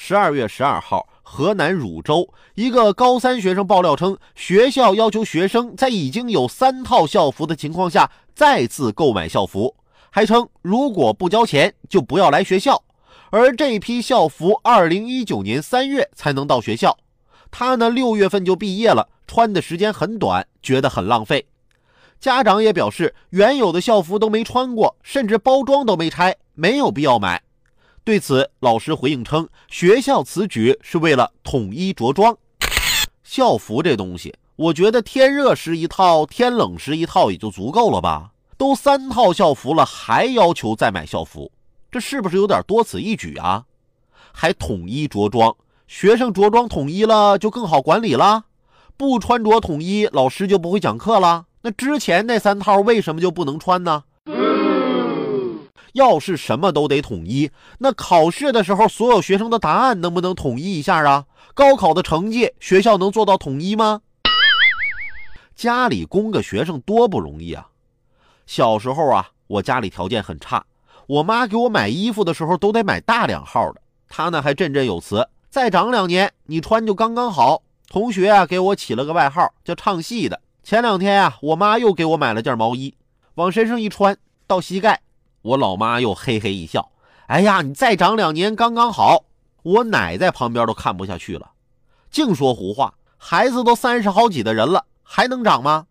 十二月十二号，河南汝州一个高三学生爆料称，学校要求学生在已经有三套校服的情况下再次购买校服，还称如果不交钱就不要来学校。而这批校服，二零一九年三月才能到学校，他呢六月份就毕业了，穿的时间很短，觉得很浪费。家长也表示，原有的校服都没穿过，甚至包装都没拆，没有必要买。对此，老师回应称，学校此举是为了统一着装。校服这东西，我觉得天热时一套，天冷时一套也就足够了吧？都三套校服了，还要求再买校服，这是不是有点多此一举啊？还统一着装，学生着装统一了就更好管理了。不穿着统一，老师就不会讲课了。那之前那三套为什么就不能穿呢？要是什么都得统一，那考试的时候所有学生的答案能不能统一一下啊？高考的成绩学校能做到统一吗？家里供个学生多不容易啊！小时候啊，我家里条件很差，我妈给我买衣服的时候都得买大两号的。她呢还振振有词：“再长两年，你穿就刚刚好。”同学啊给我起了个外号叫“唱戏的”。前两天啊，我妈又给我买了件毛衣，往身上一穿，到膝盖。我老妈又嘿嘿一笑：“哎呀，你再长两年刚刚好。”我奶在旁边都看不下去了，净说胡话。孩子都三十好几的人了，还能长吗？